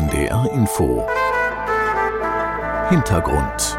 NDR Info. Hintergrund.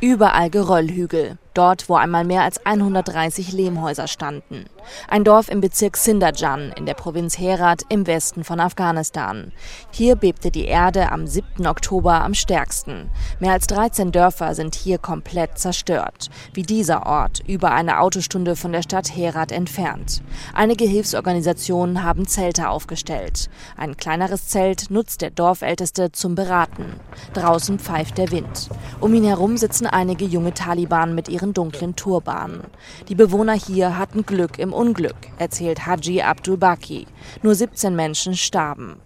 Überall Geröllhügel, dort wo einmal mehr als 130 Lehmhäuser standen. Ein Dorf im Bezirk Sindajan in der Provinz Herat im Westen von Afghanistan. Hier bebte die Erde am 7. Oktober am stärksten. Mehr als 13 Dörfer sind hier komplett zerstört, wie dieser Ort, über eine Autostunde von der Stadt Herat entfernt. Einige Hilfsorganisationen haben Zelte aufgestellt. Ein kleineres Zelt nutzt der Dorfälteste zum Beraten. Draußen pfeift der Wind. Um ihn herum sitzen einige junge Taliban mit ihren dunklen Turbanen. Die Bewohner hier hatten Glück im Unglück, erzählt Haji Abdul Baki. Nur 17 Menschen starben.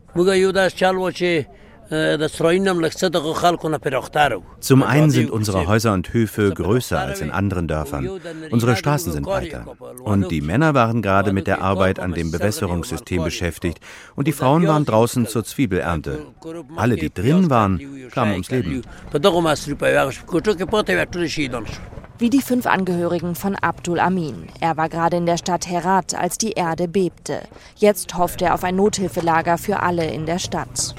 Zum einen sind unsere Häuser und Höfe größer als in anderen Dörfern. Unsere Straßen sind weiter. Und die Männer waren gerade mit der Arbeit an dem Bewässerungssystem beschäftigt und die Frauen waren draußen zur Zwiebelernte. Alle, die drin waren, kamen ums Leben wie die fünf Angehörigen von Abdul Amin. Er war gerade in der Stadt Herat, als die Erde bebte. Jetzt hofft er auf ein Nothilfelager für alle in der Stadt.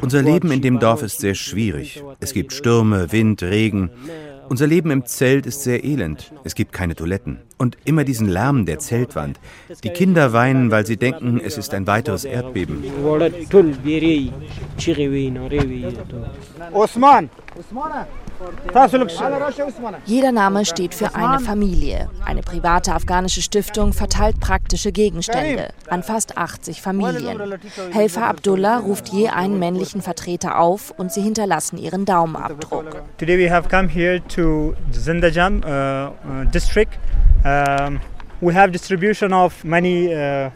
Unser Leben in dem Dorf ist sehr schwierig. Es gibt Stürme, Wind, Regen. Unser Leben im Zelt ist sehr elend. Es gibt keine Toiletten. Und immer diesen Lärm der Zeltwand. Die Kinder weinen, weil sie denken, es ist ein weiteres Erdbeben. Osman! Jeder Name steht für eine Familie. Eine private afghanische Stiftung verteilt praktische Gegenstände an fast 80 Familien. Helfer Abdullah ruft je einen männlichen Vertreter auf und sie hinterlassen ihren Daumenabdruck. Today we have come here to Zindajam uh, uh, district. Um, we have distribution of many uh,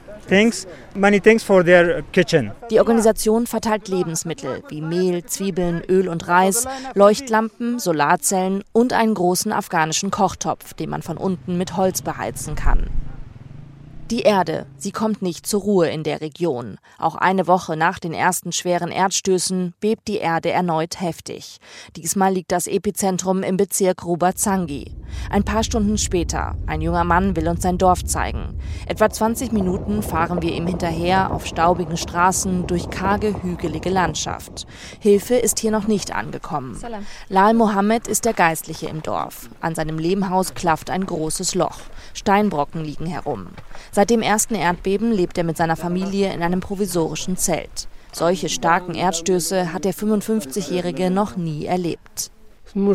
Die Organisation verteilt Lebensmittel wie Mehl, Zwiebeln, Öl und Reis, Leuchtlampen, Solarzellen und einen großen afghanischen Kochtopf, den man von unten mit Holz beheizen kann. Die Erde, sie kommt nicht zur Ruhe in der Region. Auch eine Woche nach den ersten schweren Erdstößen bebt die Erde erneut heftig. Diesmal liegt das Epizentrum im Bezirk Rubazangi. Ein paar Stunden später, ein junger Mann will uns sein Dorf zeigen. Etwa 20 Minuten fahren wir ihm hinterher auf staubigen Straßen durch karge, hügelige Landschaft. Hilfe ist hier noch nicht angekommen. Lal Mohammed ist der Geistliche im Dorf. An seinem Lehmhaus klafft ein großes Loch. Steinbrocken liegen herum. Seit dem ersten Erdbeben lebt er mit seiner Familie in einem provisorischen Zelt. Solche starken Erdstöße hat der 55-Jährige noch nie erlebt. Wenn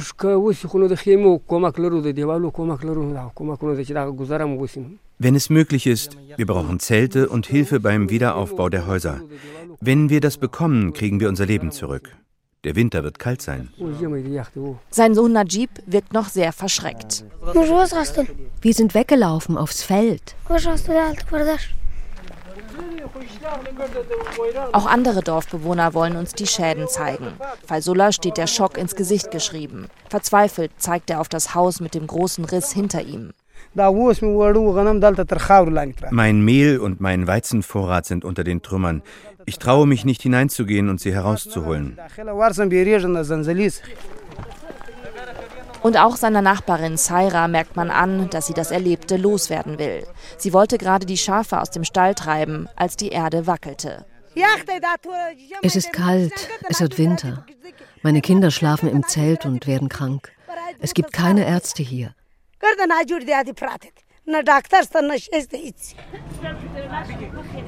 es möglich ist, wir brauchen Zelte und Hilfe beim Wiederaufbau der Häuser. Wenn wir das bekommen, kriegen wir unser Leben zurück. Der Winter wird kalt sein. Sein Sohn Najib wirkt noch sehr verschreckt. Wir sind weggelaufen aufs Feld. Auch andere Dorfbewohner wollen uns die Schäden zeigen. Faisullah steht der Schock ins Gesicht geschrieben. Verzweifelt zeigt er auf das Haus mit dem großen Riss hinter ihm. Mein Mehl und mein Weizenvorrat sind unter den Trümmern. Ich traue mich nicht hineinzugehen und sie herauszuholen. Und auch seiner Nachbarin Saira merkt man an, dass sie das Erlebte loswerden will. Sie wollte gerade die Schafe aus dem Stall treiben, als die Erde wackelte. Es ist kalt, es wird Winter. Meine Kinder schlafen im Zelt und werden krank. Es gibt keine Ärzte hier.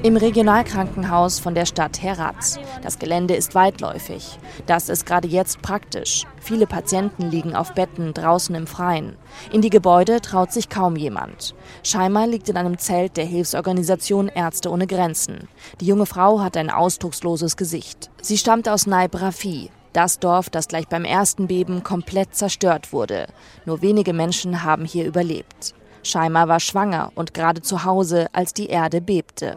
Im Regionalkrankenhaus von der Stadt Herat. Das Gelände ist weitläufig. Das ist gerade jetzt praktisch. Viele Patienten liegen auf Betten draußen im Freien. In die Gebäude traut sich kaum jemand. Scheimer liegt in einem Zelt der Hilfsorganisation Ärzte ohne Grenzen. Die junge Frau hat ein ausdrucksloses Gesicht. Sie stammt aus Naib Rafi, das Dorf, das gleich beim ersten Beben komplett zerstört wurde. Nur wenige Menschen haben hier überlebt. Scheima war schwanger und gerade zu Hause, als die Erde bebte.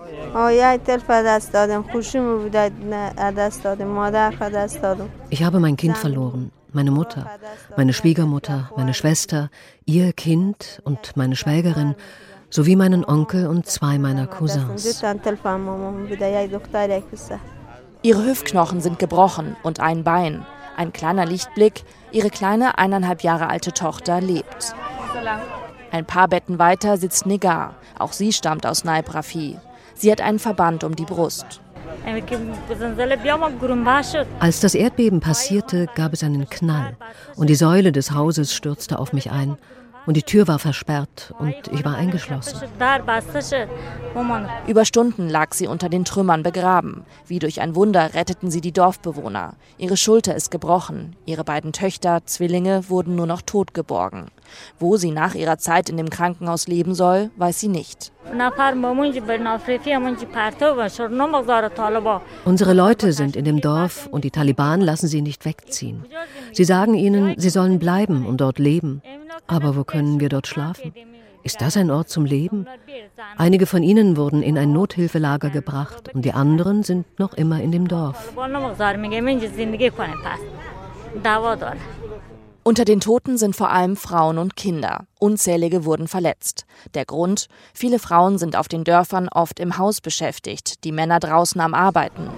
Ich habe mein Kind verloren, meine Mutter, meine Schwiegermutter, meine Schwester, ihr Kind und meine Schwägerin sowie meinen Onkel und zwei meiner Cousins. Ihre Hüftknochen sind gebrochen und ein Bein. Ein kleiner Lichtblick, ihre kleine eineinhalb Jahre alte Tochter lebt. Ein paar Betten weiter sitzt Negar, auch sie stammt aus Naib Rafi. Sie hat einen Verband um die Brust. Als das Erdbeben passierte, gab es einen Knall und die Säule des Hauses stürzte auf mich ein und die Tür war versperrt und ich war eingeschlossen. Über Stunden lag sie unter den Trümmern begraben. Wie durch ein Wunder retteten sie die Dorfbewohner. Ihre Schulter ist gebrochen. Ihre beiden Töchter, Zwillinge, wurden nur noch tot geborgen. Wo sie nach ihrer Zeit in dem Krankenhaus leben soll, weiß sie nicht. Unsere Leute sind in dem Dorf und die Taliban lassen sie nicht wegziehen. Sie sagen ihnen, sie sollen bleiben und dort leben. Aber wo können wir dort schlafen? Ist das ein Ort zum Leben? Einige von ihnen wurden in ein Nothilfelager gebracht und die anderen sind noch immer in dem Dorf. Unter den Toten sind vor allem Frauen und Kinder. Unzählige wurden verletzt. Der Grund? Viele Frauen sind auf den Dörfern oft im Haus beschäftigt, die Männer draußen am Arbeiten.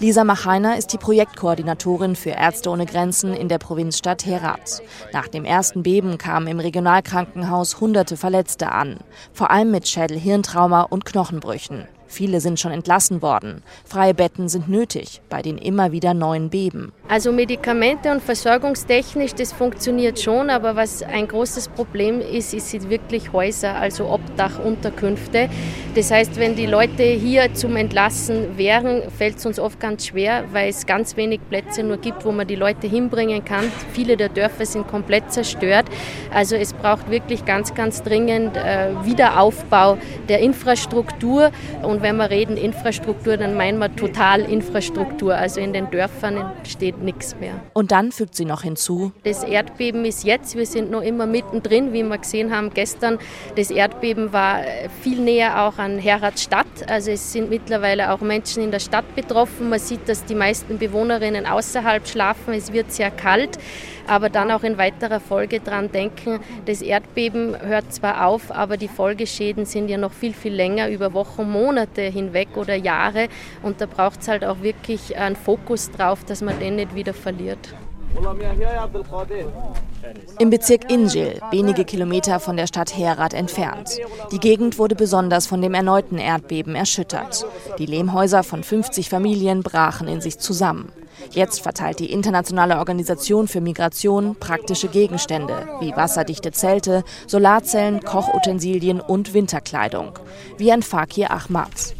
Lisa Machainer ist die Projektkoordinatorin für Ärzte ohne Grenzen in der Provinzstadt Herat. Nach dem ersten Beben kamen im Regionalkrankenhaus hunderte Verletzte an, vor allem mit Schädel-Hirntrauma und Knochenbrüchen. Viele sind schon entlassen worden. Freie Betten sind nötig bei den immer wieder neuen Beben. Also Medikamente und versorgungstechnisch, das funktioniert schon, aber was ein großes Problem ist, ist wirklich Häuser, also Obdachunterkünfte. Das heißt, wenn die Leute hier zum Entlassen wären, fällt es uns oft ganz schwer, weil es ganz wenig Plätze nur gibt, wo man die Leute hinbringen kann. Viele der Dörfer sind komplett zerstört. Also es braucht wirklich ganz, ganz dringend äh, Wiederaufbau der Infrastruktur und und wenn wir reden Infrastruktur, dann meinen wir Totalinfrastruktur. Also in den Dörfern steht nichts mehr. Und dann fügt sie noch hinzu. Das Erdbeben ist jetzt, wir sind noch immer mittendrin, wie wir gesehen haben gestern. Das Erdbeben war viel näher auch an Herat Stadt. Also es sind mittlerweile auch Menschen in der Stadt betroffen. Man sieht, dass die meisten Bewohnerinnen außerhalb schlafen. Es wird sehr kalt aber dann auch in weiterer Folge dran denken, das Erdbeben hört zwar auf, aber die Folgeschäden sind ja noch viel, viel länger, über Wochen, Monate hinweg oder Jahre. Und da braucht es halt auch wirklich einen Fokus drauf, dass man den nicht wieder verliert. Im Bezirk Injil, wenige Kilometer von der Stadt Herat entfernt. Die Gegend wurde besonders von dem erneuten Erdbeben erschüttert. Die Lehmhäuser von 50 Familien brachen in sich zusammen. Jetzt verteilt die Internationale Organisation für Migration praktische Gegenstände wie wasserdichte Zelte, Solarzellen, Kochutensilien und Winterkleidung, wie ein Fakir Ahmad.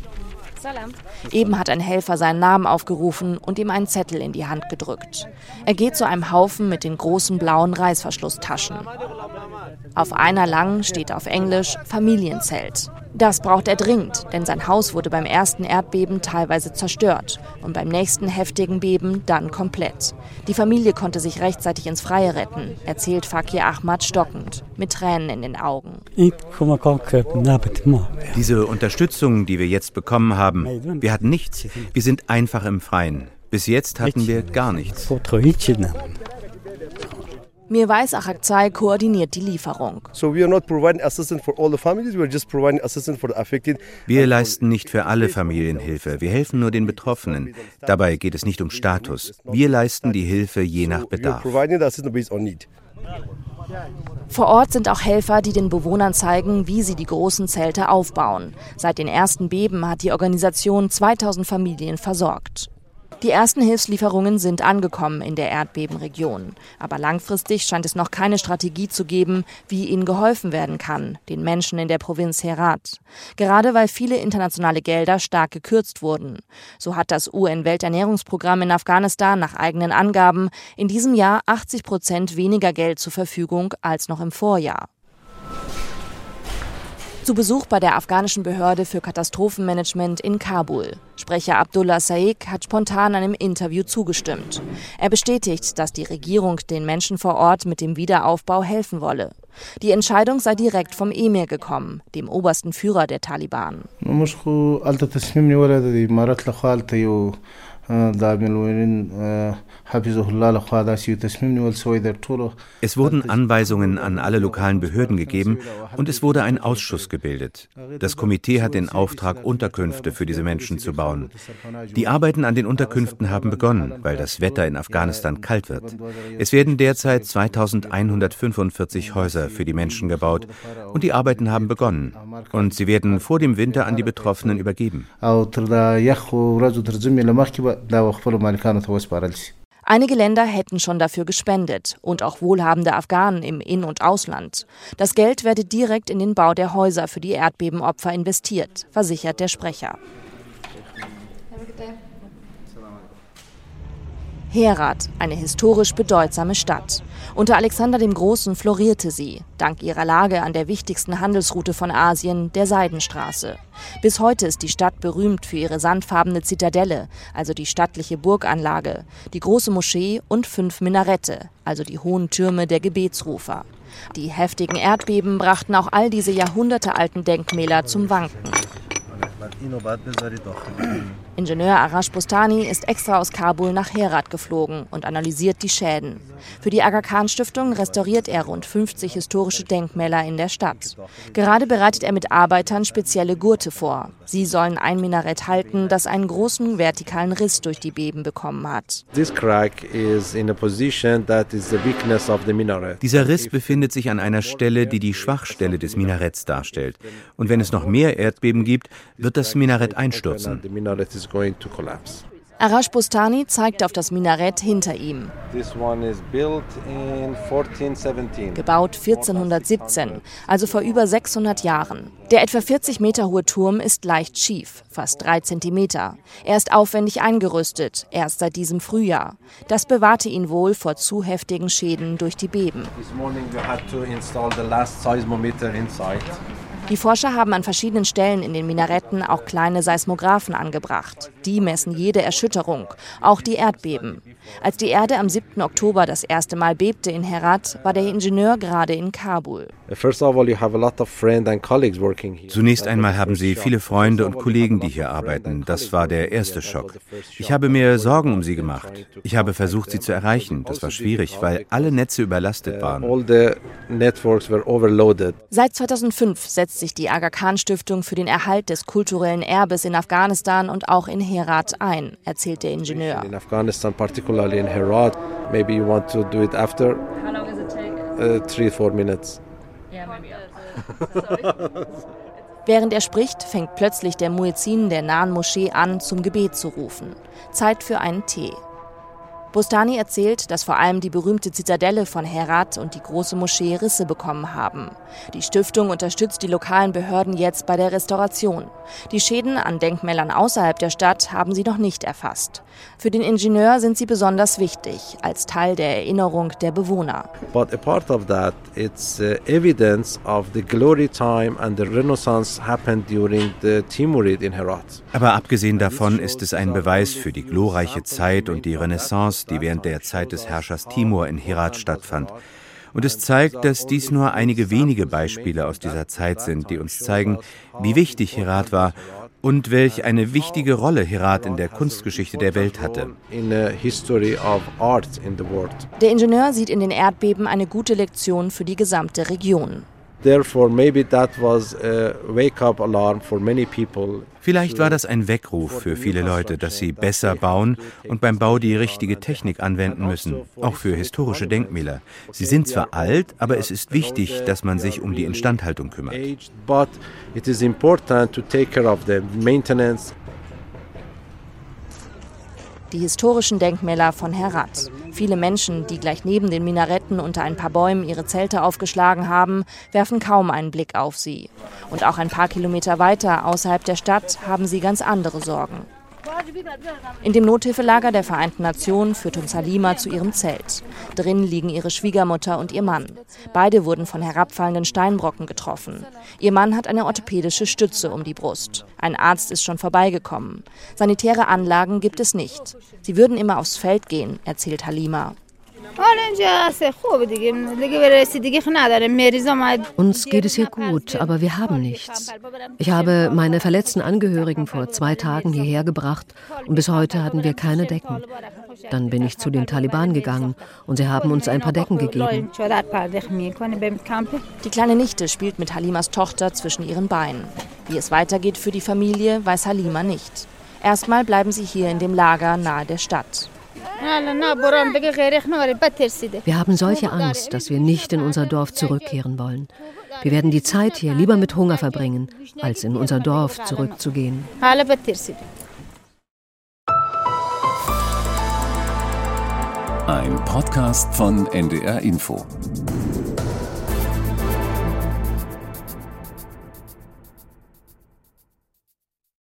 Eben hat ein Helfer seinen Namen aufgerufen und ihm einen Zettel in die Hand gedrückt. Er geht zu einem Haufen mit den großen blauen Reißverschlusstaschen. Auf einer langen steht auf Englisch Familienzelt. Das braucht er dringend, denn sein Haus wurde beim ersten Erdbeben teilweise zerstört und beim nächsten heftigen Beben dann komplett. Die Familie konnte sich rechtzeitig ins Freie retten, erzählt Fakir Ahmad stockend, mit Tränen in den Augen. Diese Unterstützung, die wir jetzt bekommen haben, wir hatten nichts. Wir sind einfach im Freien. Bis jetzt hatten wir gar nichts. Mirwais Achakzai koordiniert die Lieferung. Wir leisten nicht für alle Familien Hilfe. Wir helfen nur den Betroffenen. Dabei geht es nicht um Status. Wir leisten die Hilfe je nach Bedarf. Vor Ort sind auch Helfer, die den Bewohnern zeigen, wie sie die großen Zelte aufbauen. Seit den ersten Beben hat die Organisation 2000 Familien versorgt. Die ersten Hilfslieferungen sind angekommen in der Erdbebenregion. Aber langfristig scheint es noch keine Strategie zu geben, wie ihnen geholfen werden kann, den Menschen in der Provinz Herat. Gerade weil viele internationale Gelder stark gekürzt wurden. So hat das UN-Welternährungsprogramm in Afghanistan nach eigenen Angaben in diesem Jahr 80 Prozent weniger Geld zur Verfügung als noch im Vorjahr. Zu Besuch bei der afghanischen Behörde für Katastrophenmanagement in Kabul. Sprecher Abdullah Saik hat spontan einem Interview zugestimmt. Er bestätigt, dass die Regierung den Menschen vor Ort mit dem Wiederaufbau helfen wolle. Die Entscheidung sei direkt vom Emir gekommen, dem obersten Führer der Taliban. Es wurden Anweisungen an alle lokalen Behörden gegeben und es wurde ein Ausschuss gebildet. Das Komitee hat den Auftrag, Unterkünfte für diese Menschen zu bauen. Die Arbeiten an den Unterkünften haben begonnen, weil das Wetter in Afghanistan kalt wird. Es werden derzeit 2145 Häuser für die Menschen gebaut und die Arbeiten haben begonnen. Und sie werden vor dem Winter an die Betroffenen übergeben. Einige Länder hätten schon dafür gespendet und auch wohlhabende Afghanen im In- und Ausland. Das Geld werde direkt in den Bau der Häuser für die Erdbebenopfer investiert, versichert der Sprecher. Herat, eine historisch bedeutsame Stadt. Unter Alexander dem Großen florierte sie, dank ihrer Lage an der wichtigsten Handelsroute von Asien, der Seidenstraße. Bis heute ist die Stadt berühmt für ihre sandfarbene Zitadelle, also die stattliche Burganlage, die große Moschee und fünf Minarette, also die hohen Türme der Gebetsrufer. Die heftigen Erdbeben brachten auch all diese jahrhundertealten Denkmäler zum Wanken. Ingenieur Arash Bustani ist extra aus Kabul nach Herat geflogen und analysiert die Schäden. Für die Aga Khan Stiftung restauriert er rund 50 historische Denkmäler in der Stadt. Gerade bereitet er mit Arbeitern spezielle Gurte vor. Sie sollen ein Minarett halten, das einen großen vertikalen Riss durch die Beben bekommen hat. Dieser Riss befindet sich an einer Stelle, die die Schwachstelle des Minaretts darstellt. Und wenn es noch mehr Erdbeben gibt, wird das Minarett einstürzen going to collapse. Arash Bustani zeigt auf das Minarett hinter ihm. Gebaut 1417, also vor über 600 Jahren. Der etwa 40 Meter hohe Turm ist leicht schief, fast drei Zentimeter. Er ist aufwendig eingerüstet, erst seit diesem Frühjahr. Das bewahrte ihn wohl vor zu heftigen Schäden durch die Beben. Die Forscher haben an verschiedenen Stellen in den Minaretten auch kleine Seismographen angebracht. Die messen jede Erschütterung, auch die Erdbeben. Als die Erde am 7. Oktober das erste Mal bebte in Herat, war der Ingenieur gerade in Kabul. Zunächst einmal haben Sie viele Freunde und Kollegen, die hier arbeiten. Das war der erste Schock. Ich habe mir Sorgen um Sie gemacht. Ich habe versucht, Sie zu erreichen. Das war schwierig, weil alle Netze überlastet waren. Seit 2005 setzt setzt sich die Aga Khan Stiftung für den Erhalt des kulturellen Erbes in Afghanistan und auch in Herat ein, erzählt der Ingenieur. In Afghanistan, particularly in Herat, maybe you want to do it after. How long does it take? Uh, three, four minutes. Yeah, maybe. Während er spricht, fängt plötzlich der Muezzin der nahen Moschee an, zum Gebet zu rufen. Zeit für einen Tee. Bostani erzählt, dass vor allem die berühmte Zitadelle von Herat und die große Moschee Risse bekommen haben. Die Stiftung unterstützt die lokalen Behörden jetzt bei der Restauration. Die Schäden an Denkmälern außerhalb der Stadt haben sie noch nicht erfasst. Für den Ingenieur sind sie besonders wichtig, als Teil der Erinnerung der Bewohner. But a part of that, it's uh, evidence of the glory time and the renaissance happened during the Timurid in Herat. Aber abgesehen davon ist es ein Beweis für die glorreiche Zeit und die Renaissance, die während der Zeit des Herrschers Timur in Herat stattfand. Und es zeigt, dass dies nur einige wenige Beispiele aus dieser Zeit sind, die uns zeigen, wie wichtig Herat war und welch eine wichtige Rolle Herat in der Kunstgeschichte der Welt hatte. Der Ingenieur sieht in den Erdbeben eine gute Lektion für die gesamte Region. Vielleicht war das ein Weckruf für viele Leute, dass sie besser bauen und beim Bau die richtige Technik anwenden müssen, auch für historische Denkmäler. Sie sind zwar alt, aber es ist wichtig, dass man sich um die Instandhaltung kümmert. Die historischen Denkmäler von Herat. Viele Menschen, die gleich neben den Minaretten unter ein paar Bäumen ihre Zelte aufgeschlagen haben, werfen kaum einen Blick auf sie. Und auch ein paar Kilometer weiter außerhalb der Stadt haben sie ganz andere Sorgen. In dem Nothilfelager der Vereinten Nationen führt uns Halima zu ihrem Zelt. Drin liegen ihre Schwiegermutter und ihr Mann. Beide wurden von herabfallenden Steinbrocken getroffen. Ihr Mann hat eine orthopädische Stütze um die Brust. Ein Arzt ist schon vorbeigekommen. Sanitäre Anlagen gibt es nicht. Sie würden immer aufs Feld gehen, erzählt Halima. Uns geht es hier gut, aber wir haben nichts. Ich habe meine verletzten Angehörigen vor zwei Tagen hierher gebracht und bis heute hatten wir keine Decken. Dann bin ich zu den Taliban gegangen und sie haben uns ein paar Decken gegeben. Die kleine Nichte spielt mit Halimas Tochter zwischen ihren Beinen. Wie es weitergeht für die Familie, weiß Halima nicht. Erstmal bleiben sie hier in dem Lager nahe der Stadt. Wir haben solche Angst, dass wir nicht in unser Dorf zurückkehren wollen. Wir werden die Zeit hier lieber mit Hunger verbringen, als in unser Dorf zurückzugehen. Ein Podcast von NDR Info.